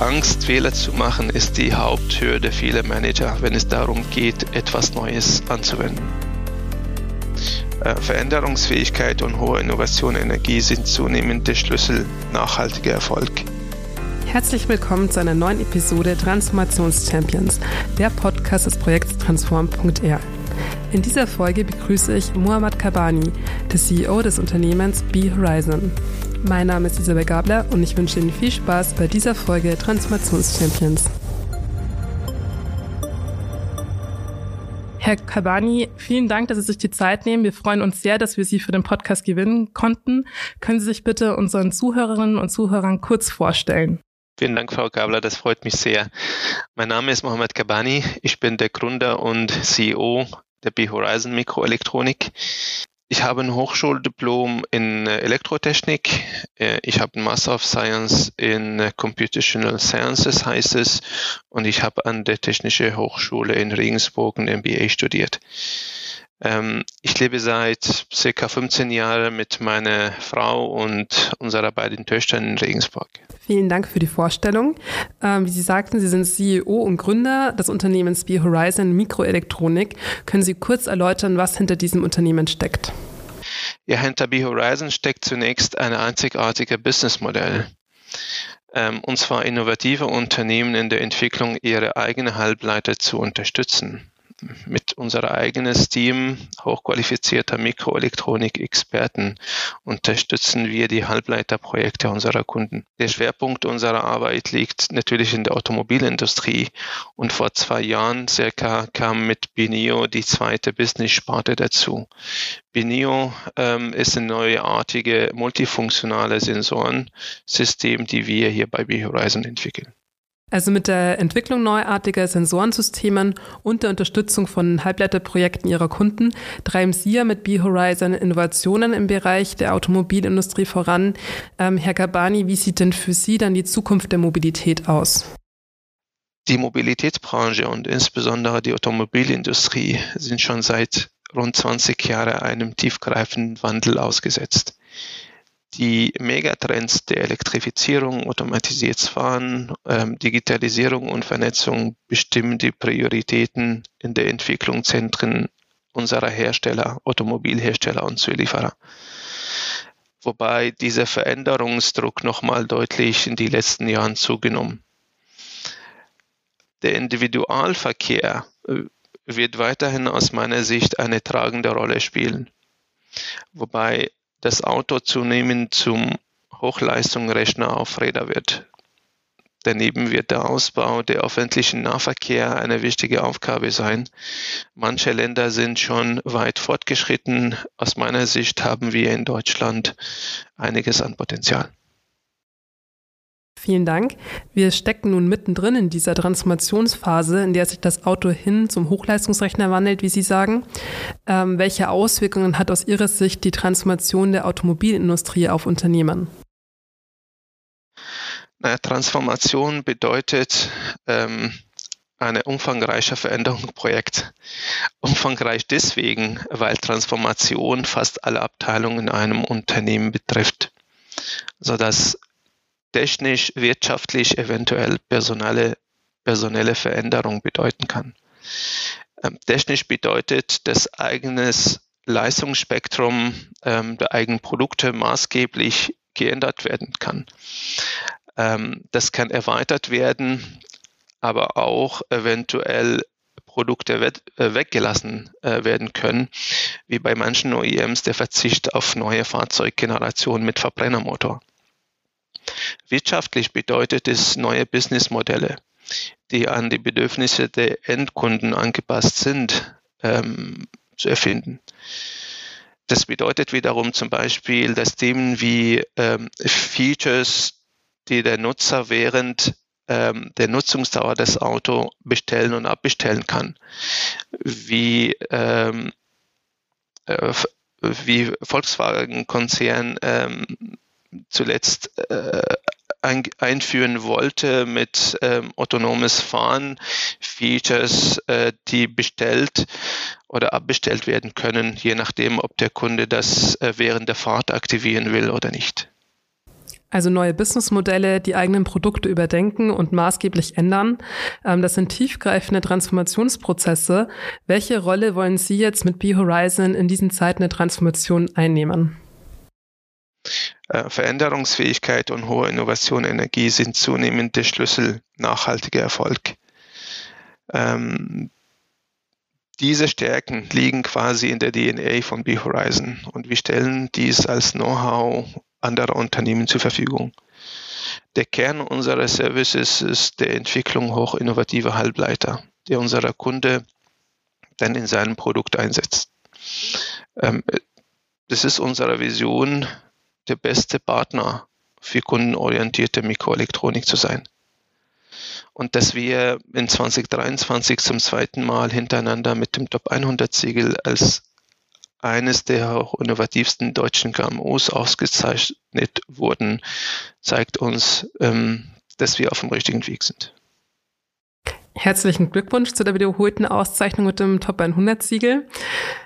Angst, Fehler zu machen, ist die Haupthürde vieler Manager, wenn es darum geht, etwas Neues anzuwenden. Äh, Veränderungsfähigkeit und hohe Innovation Energie sind zunehmend der Schlüssel nachhaltiger Erfolg. Herzlich willkommen zu einer neuen Episode Transformations-Champions, der Podcast des Projekts Transform.r. In dieser Folge begrüße ich Muhammad Kabani, der CEO des Unternehmens B Horizon. Mein Name ist Isabel Gabler und ich wünsche Ihnen viel Spaß bei dieser Folge Transformations-Champions. Herr Kabani, vielen Dank, dass Sie sich die Zeit nehmen. Wir freuen uns sehr, dass wir Sie für den Podcast gewinnen konnten. Können Sie sich bitte unseren Zuhörerinnen und Zuhörern kurz vorstellen? Vielen Dank, Frau Gabler, das freut mich sehr. Mein Name ist Mohamed Kabani. Ich bin der Gründer und CEO der B-Horizon Mikroelektronik. Ich habe ein Hochschuldiplom in Elektrotechnik. Äh, ich habe ein Master of Science in Computational Sciences, heißt es. Und ich habe an der Technischen Hochschule in Regensburg ein MBA studiert. Ähm, ich lebe seit circa 15 Jahren mit meiner Frau und unserer beiden Töchtern in Regensburg. Vielen Dank für die Vorstellung. Ähm, wie Sie sagten, Sie sind CEO und Gründer des Unternehmens B Horizon Mikroelektronik. Können Sie kurz erläutern, was hinter diesem Unternehmen steckt? Ja, hinter B Horizon steckt zunächst ein einzigartiges Businessmodell. Ähm, und zwar innovative Unternehmen in der Entwicklung ihrer eigenen Halbleiter zu unterstützen mit unser eigenes Team hochqualifizierter Mikroelektronik-Experten unterstützen wir die Halbleiterprojekte unserer Kunden. Der Schwerpunkt unserer Arbeit liegt natürlich in der Automobilindustrie und vor zwei Jahren circa kam mit Bineo die zweite Business-Sparte dazu. Bineo ähm, ist ein neuartige multifunktionale Sensorensystem, die wir hier bei B-Horizon entwickeln. Also mit der Entwicklung neuartiger Sensorensystemen und der Unterstützung von Halbleiterprojekten ihrer Kunden treiben Sie ja mit B-Horizon Innovationen im Bereich der Automobilindustrie voran. Ähm, Herr Gabani, wie sieht denn für Sie dann die Zukunft der Mobilität aus? Die Mobilitätsbranche und insbesondere die Automobilindustrie sind schon seit rund 20 Jahren einem tiefgreifenden Wandel ausgesetzt. Die Megatrends der Elektrifizierung, automatisiertes Fahren, ähm, Digitalisierung und Vernetzung bestimmen die Prioritäten in der Entwicklungszentren unserer Hersteller, Automobilhersteller und Zulieferer. Wobei dieser Veränderungsdruck nochmal deutlich in den letzten Jahren zugenommen. Der Individualverkehr äh, wird weiterhin aus meiner Sicht eine tragende Rolle spielen. Wobei das Auto zunehmend zum Hochleistungsrechner auf Räder wird. Daneben wird der Ausbau der öffentlichen Nahverkehr eine wichtige Aufgabe sein. Manche Länder sind schon weit fortgeschritten. Aus meiner Sicht haben wir in Deutschland einiges an Potenzial. Vielen Dank. Wir stecken nun mittendrin in dieser Transformationsphase, in der sich das Auto hin zum Hochleistungsrechner wandelt, wie Sie sagen. Ähm, welche Auswirkungen hat aus Ihrer Sicht die Transformation der Automobilindustrie auf Unternehmen? Naja, Transformation bedeutet ähm, eine umfangreiche Veränderung. Umfangreich deswegen, weil Transformation fast alle Abteilungen in einem Unternehmen betrifft, sodass technisch, wirtschaftlich eventuell personelle, personelle Veränderung bedeuten kann. Ähm, technisch bedeutet, dass eigenes Leistungsspektrum ähm, der eigenen Produkte maßgeblich geändert werden kann. Ähm, das kann erweitert werden, aber auch eventuell Produkte äh, weggelassen äh, werden können, wie bei manchen OEMs der Verzicht auf neue Fahrzeuggenerationen mit Verbrennermotor. Wirtschaftlich bedeutet es neue Businessmodelle, die an die Bedürfnisse der Endkunden angepasst sind, ähm, zu erfinden. Das bedeutet wiederum zum Beispiel, dass Themen wie ähm, Features, die der Nutzer während ähm, der Nutzungsdauer des Autos bestellen und abbestellen kann, wie ähm, äh, wie Volkswagen-Konzern ähm, zuletzt äh, ein, einführen wollte mit ähm, autonomes Fahren, Features, äh, die bestellt oder abbestellt werden können, je nachdem, ob der Kunde das äh, während der Fahrt aktivieren will oder nicht. also neue Businessmodelle, die eigenen Produkte überdenken und maßgeblich ändern. Ähm, das sind tiefgreifende Transformationsprozesse. Welche Rolle wollen Sie jetzt mit B-Horizon in diesen Zeiten der Transformation einnehmen? Äh, Veränderungsfähigkeit und hohe Innovation Energie sind zunehmend der Schlüssel nachhaltiger Erfolg. Ähm, diese Stärken liegen quasi in der DNA von B-Horizon und wir stellen dies als Know-how anderer Unternehmen zur Verfügung. Der Kern unserer Services ist der Entwicklung hochinnovativer Halbleiter, die unser Kunde dann in seinem Produkt einsetzt. Ähm, das ist unsere Vision, der beste Partner für kundenorientierte Mikroelektronik zu sein. Und dass wir in 2023 zum zweiten Mal hintereinander mit dem Top 100 Siegel als eines der innovativsten deutschen KMUs ausgezeichnet wurden, zeigt uns, ähm, dass wir auf dem richtigen Weg sind. Herzlichen Glückwunsch zu der wiederholten Auszeichnung mit dem Top 100 Siegel.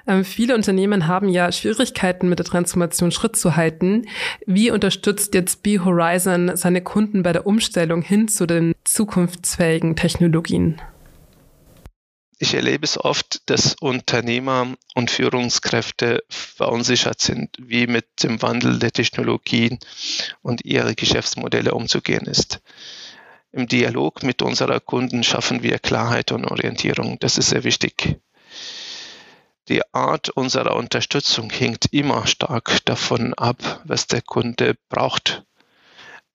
Ähm, viele Unternehmen haben ja Schwierigkeiten mit der Transformation Schritt zu halten. Wie unterstützt jetzt B Horizon seine Kunden bei der Umstellung hin zu den zukunftsfähigen Technologien? Ich erlebe es oft, dass Unternehmer und Führungskräfte verunsichert sind, wie mit dem Wandel der Technologien und ihre Geschäftsmodelle umzugehen ist. Im Dialog mit unserer Kunden schaffen wir Klarheit und Orientierung. Das ist sehr wichtig. Die Art unserer Unterstützung hängt immer stark davon ab, was der Kunde braucht.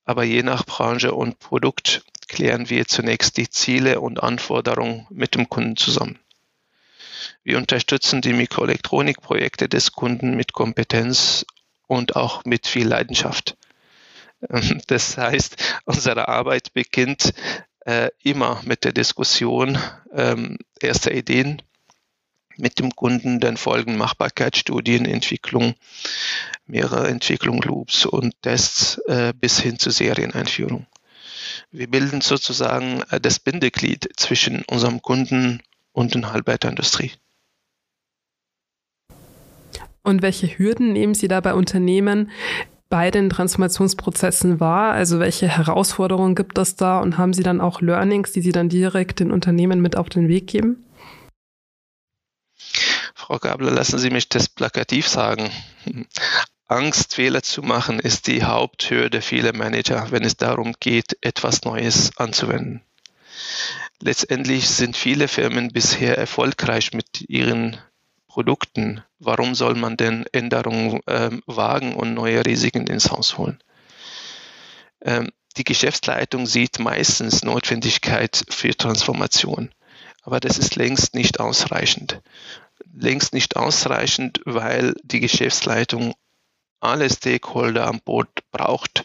Aber je nach Branche und Produkt klären wir zunächst die Ziele und Anforderungen mit dem Kunden zusammen. Wir unterstützen die Mikroelektronikprojekte des Kunden mit Kompetenz und auch mit viel Leidenschaft. Ähm, das heißt, unsere Arbeit beginnt äh, immer mit der Diskussion ähm, erster Ideen mit dem Kunden, dann folgen Machbarkeitsstudien, Entwicklung, mehrere Entwicklung, Loops und Tests äh, bis hin zur Serieneinführung. Wir bilden sozusagen äh, das Bindeglied zwischen unserem Kunden und der Halbleiterindustrie. Und welche Hürden nehmen Sie da bei Unternehmen bei den Transformationsprozessen wahr? Also welche Herausforderungen gibt es da und haben Sie dann auch Learnings, die Sie dann direkt den Unternehmen mit auf den Weg geben? Frau Gabler, lassen Sie mich das plakativ sagen. Angst, Fehler zu machen, ist die Haupthürde vieler Manager, wenn es darum geht, etwas Neues anzuwenden. Letztendlich sind viele Firmen bisher erfolgreich mit ihren Produkten. Warum soll man denn Änderungen äh, wagen und neue Risiken ins Haus holen? Ähm, die Geschäftsleitung sieht meistens Notwendigkeit für Transformation, aber das ist längst nicht ausreichend. Längst nicht ausreichend, weil die Geschäftsleitung alle Stakeholder an Bord braucht.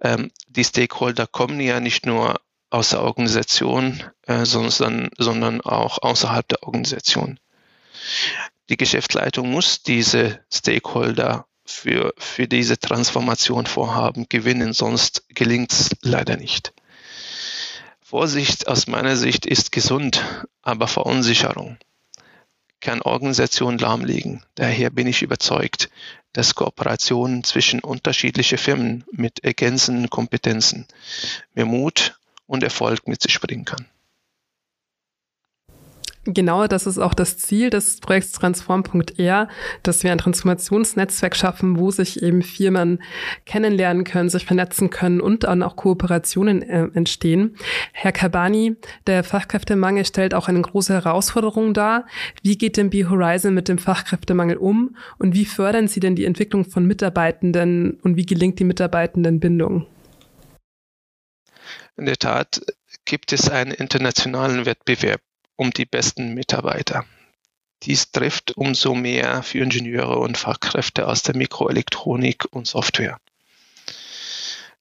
Ähm, die Stakeholder kommen ja nicht nur aus der Organisation, äh, sondern, sondern auch außerhalb der Organisation. Die Geschäftsleitung muss diese Stakeholder für, für diese Transformation vorhaben, gewinnen, sonst gelingt es leider nicht. Vorsicht aus meiner Sicht ist gesund, aber Verunsicherung kann Organisationen lahmlegen. Daher bin ich überzeugt, dass Kooperationen zwischen unterschiedlichen Firmen mit ergänzenden Kompetenzen mehr Mut und Erfolg mit sich bringen kann. Genau, das ist auch das Ziel des Projekts Transform.r, dass wir ein Transformationsnetzwerk schaffen, wo sich eben Firmen kennenlernen können, sich vernetzen können und dann auch Kooperationen äh, entstehen. Herr Kabani, der Fachkräftemangel stellt auch eine große Herausforderung dar. Wie geht denn B-Horizon mit dem Fachkräftemangel um und wie fördern Sie denn die Entwicklung von Mitarbeitenden und wie gelingt die Mitarbeitendenbindung? In der Tat gibt es einen internationalen Wettbewerb um die besten Mitarbeiter. Dies trifft umso mehr für Ingenieure und Fachkräfte aus der Mikroelektronik und Software.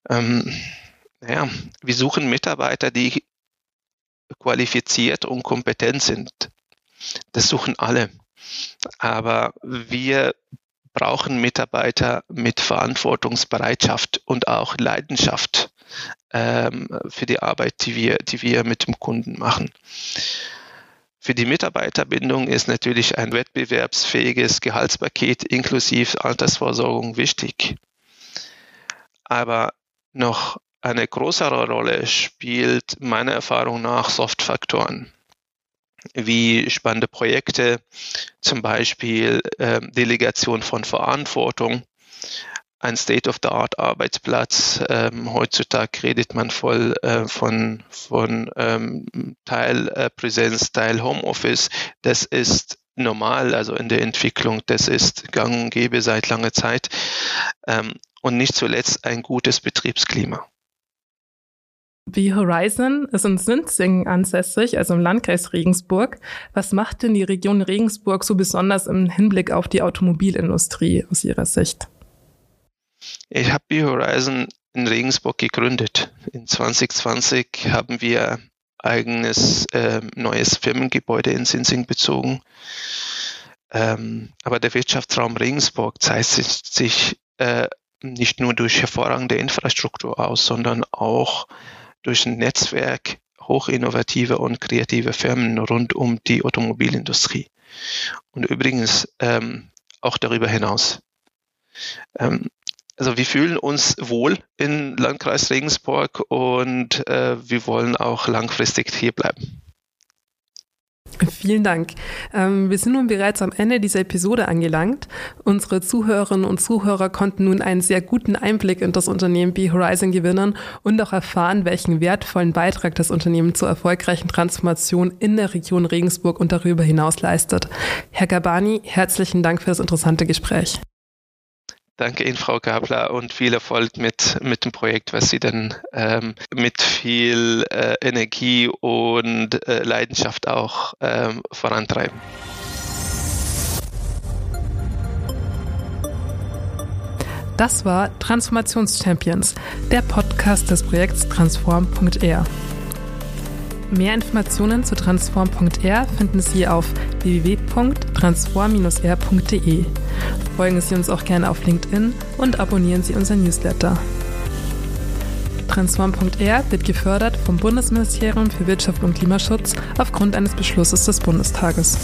Ähm, ja, wir suchen Mitarbeiter, die qualifiziert und kompetent sind. Das suchen alle. Aber wir brauchen Mitarbeiter mit Verantwortungsbereitschaft und auch Leidenschaft ähm, für die Arbeit, die wir, die wir mit dem Kunden machen. Für die Mitarbeiterbindung ist natürlich ein wettbewerbsfähiges Gehaltspaket inklusive Altersversorgung wichtig. aber noch eine größere Rolle spielt meiner Erfahrung nach Softfaktoren wie spannende Projekte, zum Beispiel äh, Delegation von Verantwortung, ein State-of-the-Art-Arbeitsplatz. Ähm, heutzutage redet man voll äh, von, von ähm, Teilpräsenz, äh, Teil Homeoffice. Das ist normal, also in der Entwicklung, das ist gang und gäbe seit langer Zeit. Ähm, und nicht zuletzt ein gutes Betriebsklima. Wie Horizon ist in Sinzing ansässig, also im Landkreis Regensburg. Was macht denn die Region Regensburg so besonders im Hinblick auf die Automobilindustrie aus Ihrer Sicht? Ich habe die Horizon in Regensburg gegründet. In 2020 haben wir eigenes äh, neues Firmengebäude in Sinsing bezogen. Ähm, aber der Wirtschaftsraum Regensburg zeichnet sich äh, nicht nur durch hervorragende Infrastruktur aus, sondern auch durch ein Netzwerk hochinnovative und kreative Firmen rund um die Automobilindustrie. Und übrigens ähm, auch darüber hinaus. Ähm, also wir fühlen uns wohl in Landkreis Regensburg und äh, wir wollen auch langfristig hier bleiben. Vielen Dank. Ähm, wir sind nun bereits am Ende dieser Episode angelangt. Unsere Zuhörerinnen und Zuhörer konnten nun einen sehr guten Einblick in das Unternehmen B Horizon gewinnen und auch erfahren, welchen wertvollen Beitrag das Unternehmen zur erfolgreichen Transformation in der Region Regensburg und darüber hinaus leistet. Herr Gabani, herzlichen Dank für das interessante Gespräch. Danke Ihnen, Frau Gabler, und viel Erfolg mit, mit dem Projekt, was Sie dann ähm, mit viel äh, Energie und äh, Leidenschaft auch ähm, vorantreiben. Das war Transformationschampions, der Podcast des Projekts Transform.r. Mehr Informationen zu transform.r finden Sie auf www.transform-r.de. Folgen Sie uns auch gerne auf LinkedIn und abonnieren Sie unseren Newsletter. Transform.r wird gefördert vom Bundesministerium für Wirtschaft und Klimaschutz aufgrund eines Beschlusses des Bundestages.